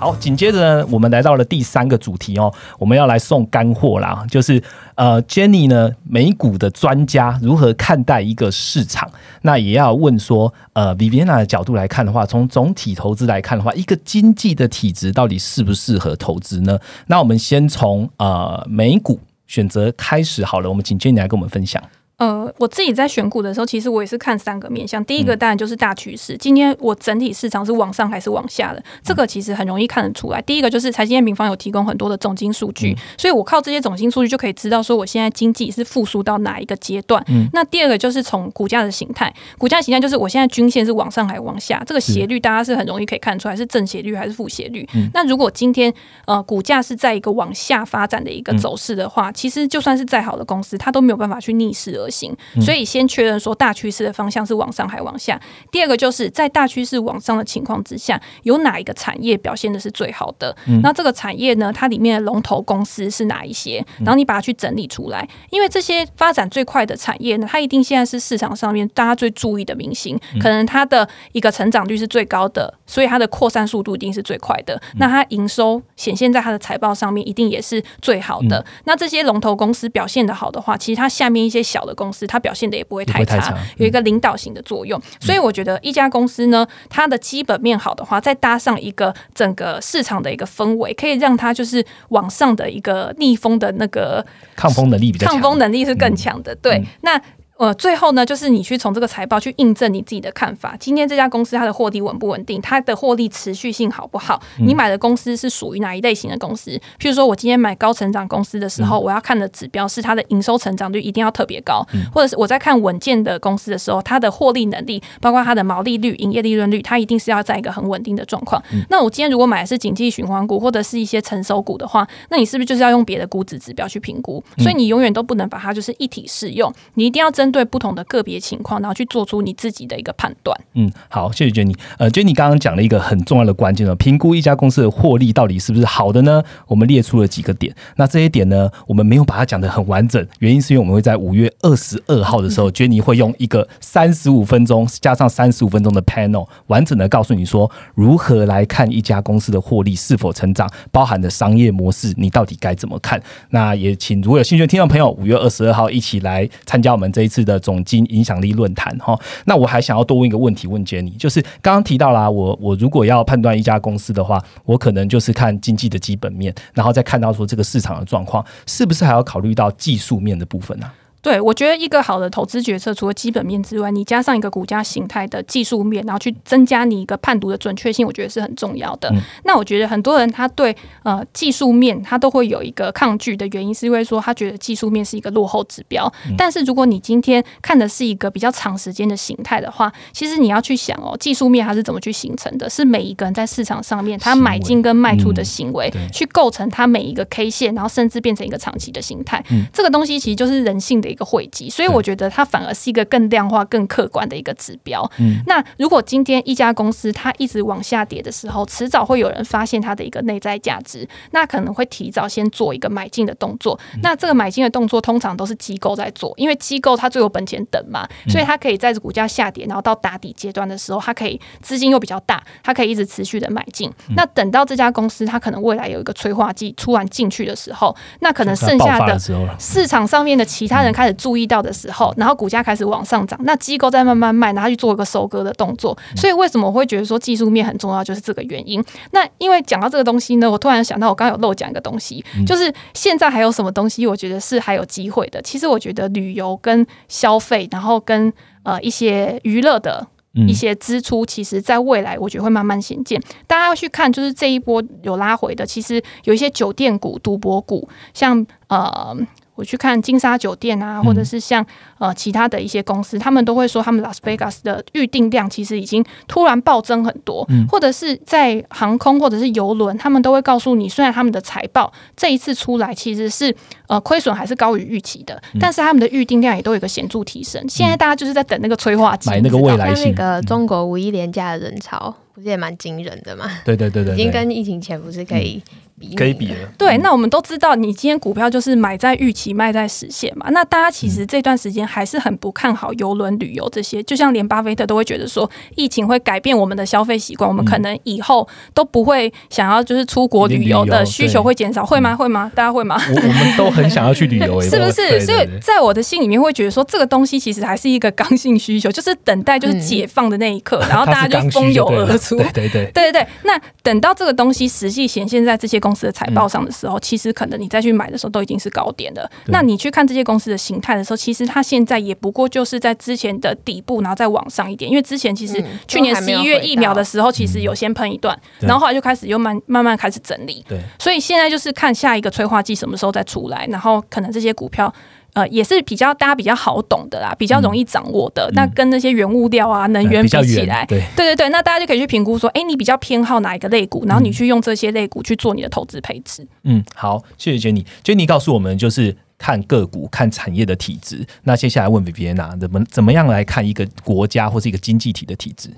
好，紧接着呢，我们来到了第三个主题哦，我们要来送干货啦，就是呃，Jenny 呢，美股的专家如何看待一个市场？那也要问说，呃，Viviana 的角度来看的话，从总体投资来看的话，一个经济的体质到底适不适合投资呢？那我们先从呃美股选择开始好了，我们请 Jenny 来跟我们分享。呃，我自己在选股的时候，其实我也是看三个面向。第一个当然就是大趋势，今天我整体市场是往上还是往下的，这个其实很容易看得出来。第一个就是财经验平方有提供很多的总金数据，所以我靠这些总金数据就可以知道说我现在经济是复苏到哪一个阶段。那第二个就是从股价的形态，股价形态就是我现在均线是往上还是往下，这个斜率大家是很容易可以看出来是正斜率还是负斜率。那如果今天呃股价是在一个往下发展的一个走势的话，其实就算是再好的公司，它都没有办法去逆势而行。所以先确认说大趋势的方向是往上还往下。第二个就是在大趋势往上的情况之下，有哪一个产业表现的是最好的？那这个产业呢，它里面的龙头公司是哪一些？然后你把它去整理出来，因为这些发展最快的产业呢，它一定现在是市场上面大家最注意的明星，可能它的一个成长率是最高的，所以它的扩散速度一定是最快的。那它营收显现在它的财报上面，一定也是最好的。那这些龙头公司表现的好的话，其实它下面一些小的公司，它表现的也不会太差，太差有一个领导型的作用。所以我觉得一家公司呢，它的基本面好的话，再搭上一个整个市场的一个氛围，可以让它就是往上的一个逆风的那个抗风能力比较强，抗风能力是更强的。对，嗯那。呃，最后呢，就是你去从这个财报去印证你自己的看法。今天这家公司它的获利稳不稳定，它的获利持续性好不好？嗯你买的公司是属于哪一类型的公司？譬如说我今天买高成长公司的时嗯候，我要看的指标是它的营收成长率一定要特别高，嗯或者是我在看稳健的公司的时候，它的获利能力，包括它的毛利率、营业利润率，它一定是要在一个很稳定的状况。嗯那我今天如果买的是景气循环股或者是一些成熟股的话，那你是不是就是要用别的估值指标去评估？嗯所以你永远都不能把它就是一体适用，你一定要针对不同的个别情况，然后去做出你自己的一个判断。嗯，好，谢谢 Jenny。呃，Jenny 刚刚讲了一个很重要的关键了，评估一家公司的获利到底是不是好的呢？我们列出了几个点，那这些点呢，我们没有把它讲得很完整，原因是因为我们会在五月二十二号的时候、e n y 会用一个三十五分钟加上三十五分钟的 panel，完整的告诉你说如何来看一家公司的获利是否成长，包含的商业模式，你到底该怎么看？那也请如果有兴趣的听众朋友，五月二十二号一起来参加我们这一次的总经影响力论坛哈。那我还想要多问一个问题，问杰尼就是刚刚提到啦，我我如果要判断一家公司的话，我可能就是看经济的基本面，然后再看到说这个市场的状况，是不是还要考虑到技术面的部分呢、对，我觉得一个好的投资决策，除了基本面之外，你加上一个股价形态的技术面，然后去增加你一个判读的准确性，我觉得是很重要的。嗯那我觉得很多人他对呃技术面他都会有一个抗拒的原因，是因为说他觉得技术面是一个落后指标。但是如果你今天看的是一个比较长时间的形态的话，其实你要去想哦，技术面它是怎么去形成的？是每一个人在市场上面他买进跟卖出的嗯行为，对去构成他每一个 K 线，然后甚至变成一个长期的形态。这个东西其实就是人性的一个汇集，所以我觉得它反而是一个更量化、更客观的一个指标。嗯。那如果今天一家公司它一直往下跌的时候，迟早会有人发现它的一个内在价值，那可能会提早先做一个买进的动作。那这个买进的动作通常都是机构在做，因为机构它最有本钱等嘛，所以它可以在股价下跌，然后到打底阶段的时候，它可以资金又比较大，它可以一直持续的买进。那等到这家公司它可能未来有一个催化剂突然进去的时候，那可能剩下的市场上面的其他人开始注意到的时候，然后股价开始往上涨，那机构在慢慢卖，然后去做一个收割的动作。所以为什么我会觉得说技术面很重要，就是这个原因。那因为讲到这个东西呢，我突然想到我刚刚有漏讲一个东西，就是现在还有什么东西，我觉得是还有机会的。其实我觉得旅游跟消费，然后跟呃一些娱乐的嗯一些支出，其实在未来我觉得会慢慢显见。大家要去看，就是这一波有拉回的，其实有一些酒店股、赌博股，像呃。我去看金沙酒店啊，或者是像呃其他的一些公司，他们都会说他们拉斯维加斯的预订量其实已经突然暴增很多，或者是在航空或者是游轮，他们都会告诉你，虽然他们的财报这一次出来其实是呃亏损还是高于预期的，但是他们的预订量也都有一个显著提升。现在大家就是在等那个催化剂，买那个未来性，个中国五一廉价的人潮，不是也蛮惊人的嘛？对对对对对，已经跟疫情前不是可以比可以比了。对，那我们都知道，你今天股票就是买在预期，卖在实现嘛。那大家其实这段时间还是很不看好游轮旅游这些，就像连巴菲特都会觉得说，疫情会改变我们的消费习惯，我们可能以后都不会想要就是出国旅游的需求会减少，会吗？会吗？大家会吗？我我们都很想要去旅游，欸是不是？对所以在我的心里面会觉得说，这个东西其实还是一个刚性需求，就是等待就是解放的那一刻，然后大家就 蜂拥而出。对对对，对对对，那等到这个东西实际显现在这些公司的财报上的时候，其实可能你再去买的时候都已经是高点了。那你去看这些公司的形态的时候，其实它现在也不过就是在之前的底部，然后再往上一点。因为之前其实嗯去年十一月疫苗的时候，其实有先喷一段，对。然后后来就开始又慢慢慢开始整理。对，所以现在就是看下一个催化剂什么时候再出来，然后可能这些股票。呃，也是比较大家比较好懂的啦，比较容易掌握的。那跟那些原物料啊、能源嗯比起来，，远对。对对对，那大家就可以去评估说，哎，你比较偏好哪一个类股，然后你去用这些类股去做你的投资配置。嗯，好，谢谢 Jenny。Jenny 告诉我们，就是看个股、看产业的体质。那接下来问 Viviana，怎么怎么样来看一个国家或是一个经济体的体质？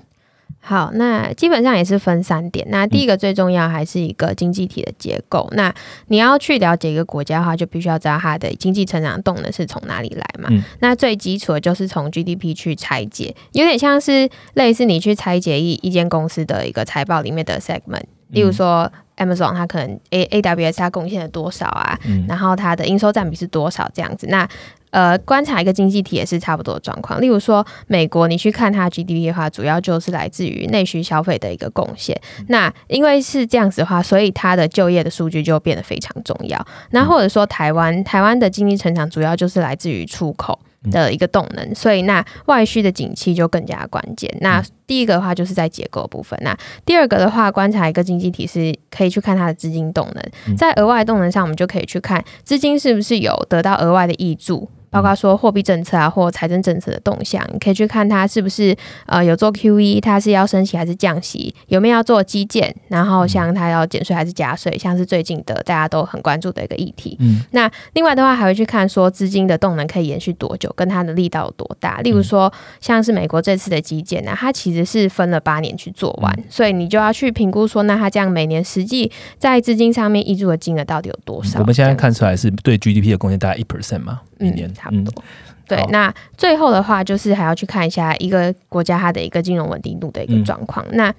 好，那基本上也是分三点。那第一个最重要还是一个经济体的结构。那你要去了解一个国家的话，就必须要知道它的经济成长动能是从哪里来嘛。嗯那最基础的就是从 GDP 去拆解，有点像是类似你去拆解一一间公司的一个财报里面的 segment，例如说。Amazon 它可能 A A W S 它贡献了多少啊？嗯然后它的营收占比是多少这样子？那呃，观察一个经济体也是差不多的状况。例如说，美国你去看它 GDP 的话，主要就是来自于内需消费的一个贡献。那因为是这样子的话，所以它的就业的数据就变得非常重要。那或者说，台湾台湾的经济成长主要就是来自于出口的一个动能，所以那外需的景气就更加关键。那第一个的话就是在结构部分，那第二个的话，观察一个经济体是可以去看它的资金动能，在额外动能上，我们就可以去看资金是不是有得到额外的益助。包括说货币政策啊，或财政政策的动向，你可以去看它是不是呃有做 Q E，它是要升息还是降息，有没有要做基建，然后像它要减税还是加税，像是最近的大家都很关注的一个议题。嗯，那另外的话还会去看说资金的动能可以延续多久，跟它的力道有多大。例如说像是美国这次的基建呢，它其实是分了八年去做完，所以你就要去评估说，那它这样每年实际在资金上面挹注的金额到底有多少？我们现在看出来是对 G D P 的贡献大概一 percent 嘛，一年。差不多，对。那最后的话，就是还要去看一下一个国家它的一个金融稳定度的一个状况。那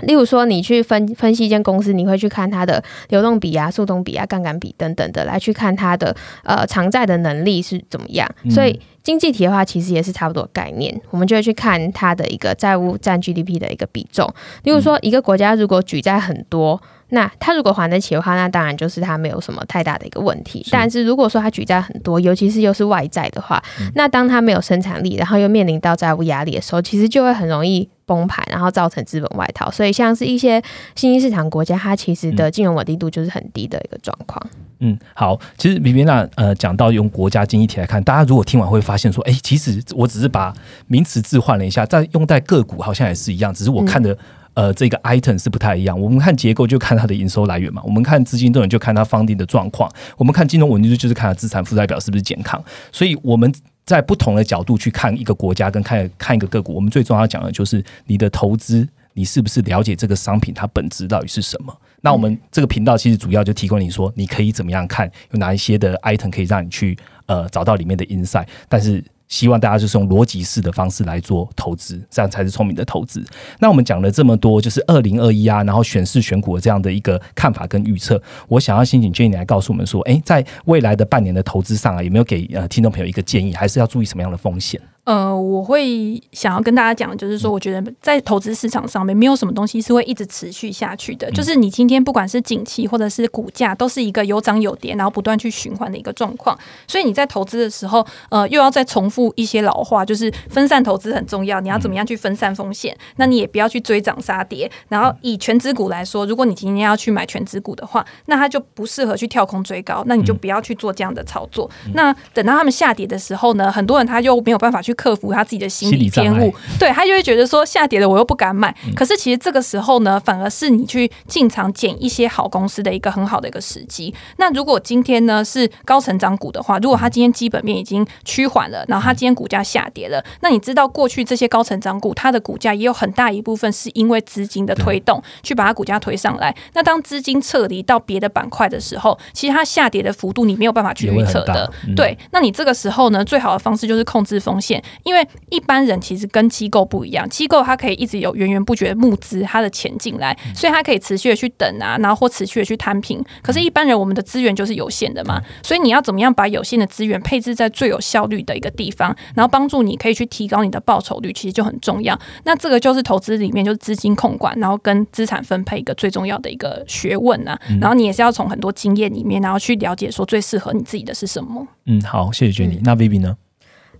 例如说，你去分分析一间公司，你会去看它的流动比啊、速动比啊、杠杆比等等的，来去看它的呃偿债的能力是怎么样。所以经济体的话，其实也是差不多概念。我们就会去看它的一个债务占 GDP 的一个比重。例如说，一个国家如果举债很多。那他如果还得起的话，那当然就是他没有什么太大的一个问题。但是如果说他举债很多，尤其是又是外债的话，那当他没有生产力，然后又面临到债务压力的时候，其实就会很容易崩盘，然后造成资本外逃。所以像是一些新兴市场国家，它其实的金融稳定度就是很低的一个状况。嗯，好，其实比比娜呃讲到用国家经济体来看，大家如果听完会发现说，哎，其实我只是把名词置换了一下，在用在个股好像也是一样，只是我看的。呃，这个 item 是不太一样。我们看结构就看它的营收来源嘛，我们看资金动能就看它方定的状况，我们看金融稳定度就是看它资产负债表是不是健康。所以我们在不同的角度去看一个国家跟看看一个个股，我们最重要讲的就是你的投资，你是不是了解这个商品它本质到底是什么？那我们这个频道其实主要就提供你说，你可以怎么样看，有哪一些的 item 可以让你去呃找到里面的 insight，但是。希望大家就是用逻辑式的方式来做投资，这样才是聪明的投资。那我们讲了这么多，就是二零二一啊，然后选市选股的这样的一个看法跟预测。我想要先请 Jenny 来告诉我们说，哎，在未来的半年的投资上啊，有没有给呃听众朋友一个建议，还是要注意什么样的风险？呃，我会想要跟大家讲，就是说，我觉得在投资市场上面，没有什么东西是会一直持续下去的。就是你今天不管是景气或者是股价，都是一个有涨有跌，然后不断去循环的一个状况。所以你在投资的时候，呃，又要再重复一些老话，就是分散投资很重要。你要怎么样去分散风险？那你也不要去追涨杀跌。然后以全指股来说，如果你今天要去买全指股的话，那它就不适合去跳空追高，那你就不要去做这样的操作。那等到他们下跌的时候呢，很多人他又没有办法去。克服他自己的心理偏误，对他就会觉得说下跌了我又不敢买。可是其实这个时候呢，反而是你去进场捡一些好公司的一个很好的一个时机。那如果今天呢是高成长股的话，如果它今天基本面已经趋缓了，然后它今天股价下跌了，那你知道过去这些高成长股它的股价也有很大一部分是因为资金的推动去把它股价推上来。那当资金撤离到别的板块的时候，其实它下跌的幅度你没有办法去预测的。对，那你这个时候呢，最好的方式就是控制风险。因为一般人其实跟机构不一样，机构它可以一直有源源不绝的募资，它的钱进来，所以它可以持续的去等啊，然后或持续的去摊平。可是，一般人我们的资源就是有限的嘛，所以你要怎么样把有限的资源配置在最有效率的一个地方，然后帮助你可以去提高你的报酬率，其实就很重要。那这个就是投资里面就是资金控管，然后跟资产分配一个最重要的一个学问啊。然后你也是要从很多经验里面，然后去了解说最适合你自己的是什么。嗯，好，谢谢 Jenny。那 Vivi 呢？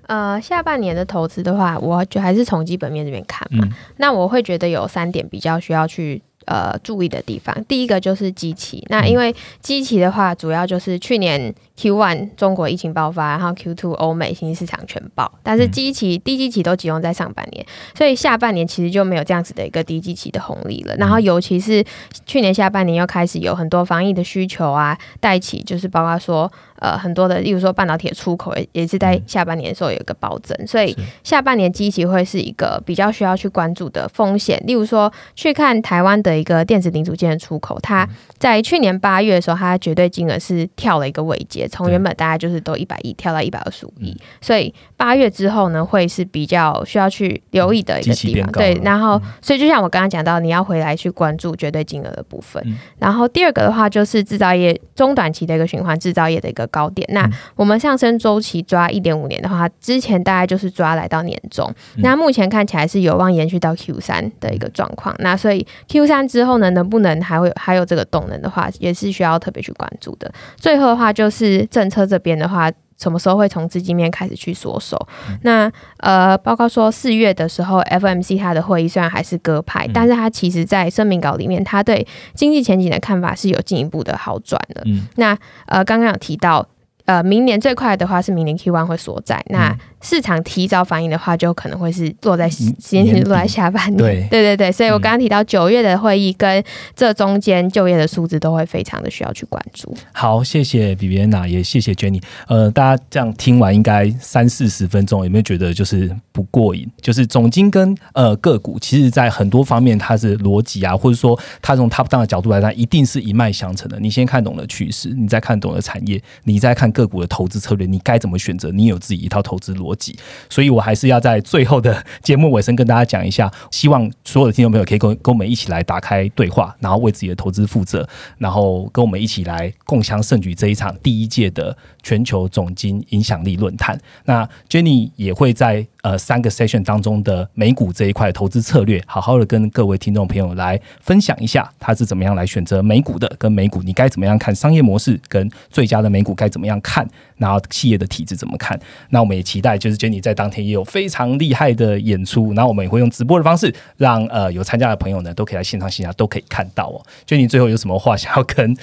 呃，下半年的投资的话，我就还是从基本面这边看嘛。那我会觉得有三点比较需要去。呃，注意的地方，第一个就是机器。那因为机器的话，主要就是去年 Q one 中国疫情爆发，然后 Q two 欧美新兴市场全爆，但是机器低基期都集中在上半年，所以下半年其实就没有这样子的一个低基期的红利了。然后尤其是去年下半年又开始有很多防疫的需求啊，带起就是包括说呃很多的，例如说半导体出口也也是在下半年的时候有一个暴增，所以下半年基期会是一个比较需要去关注的风险。例如说去看台湾的。一个电子零组件的出口，它在去年八月的时候，它绝对金额是跳了一个尾节，从原本大概就是都一百亿跳到一百二十五亿，所以八月之后呢，会是比较需要去留意的一个地方。对，然后所以就像我刚刚讲到，你要回来去关注绝对金额的部分。然后第二个的话，就是制造业中短期的一个循环，制造业的一个高点。那我们上升周期抓一点五年的话，之前大概就是抓来到年中，那目前看起来是有望延续到 Q 三的一个状况。那所以 Q 三之后呢，能不能还会还有这个动能的话，也是需要特别去关注的。最后的话，就是政策这边的话。什么时候会从资金面开始去缩手？那呃，包括说四月的时候，FMC 它的会议虽然还是鸽派，但是它其实在声明稿里面，它对经济前景的看法是有进一步的好转的。那呃，刚刚有提到。呃，明年最快的话是明年 Q one 会所在，那市场提早反应的话，就可能会是落在时间点落在下半年。对 对对对，所以我刚刚提到九月的会议跟这中间就业的数字都会非常的需要去关注。好，谢谢 Viviana，也谢谢 Jenny。呃，大家这样听完应该三四十分钟，有没有觉得就是不过瘾？就是总金跟呃个股，其实在很多方面它是逻辑啊，或者说它从 top down 的角度来看，一定是一脉相承的。你先看懂了趋势，你再看懂了产业，你再看。个股的投资策略，你该怎么选择？你有自己一套投资逻辑，所以我还是要在最后的节目尾声跟大家讲一下，希望所有的听众朋友可以跟跟我们一起来打开对话，然后为自己的投资负责，然后跟我们一起来共襄盛举这一场第一届的全球总金影响力论坛。那 Jenny 也会在。呃，三个 session 当中的美股这一块投资策略，好好的跟各位听众朋友来分享一下，他是怎么样来选择美股的，跟美股你该怎么样看商业模式，跟最佳的美股该怎么样看，然后企业的体制怎么看。那我们也期待，就是 Jenny 在当天也有非常厉害的演出，然后我们也会用直播的方式，让呃有参加的朋友呢，都可以来现场线下都可以看到哦。Jenny 最后有什么话想要跟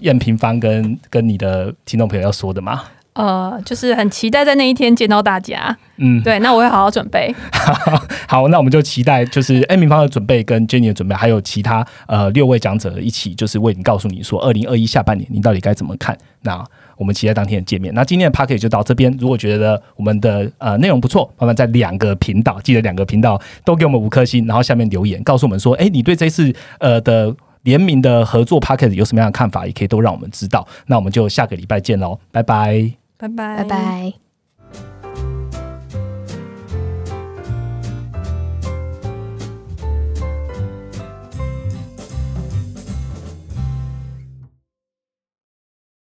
燕平方跟跟你的听众朋友要说的吗？呃，就是很期待在那一天见到大家。嗯，对，那我会好好准备。好，那我们就期待，就是 A 平方的准备跟 Jenny 的准备，还有其他呃六位讲者一起，就是为你告诉你说，二零二一下半年你到底该怎么看。那我们期待当天的见面。那今天的 p a r k 就到这边。如果觉得我们的呃内容不错，麻烦在两个频道，记得两个频道都给我们五颗星，然后下面留言告诉我们说，哎，你对这次呃的联名的合作 p a r k 有什么样的看法，也可以都让我们知道。那我们就下个礼拜见喽，拜拜。拜拜。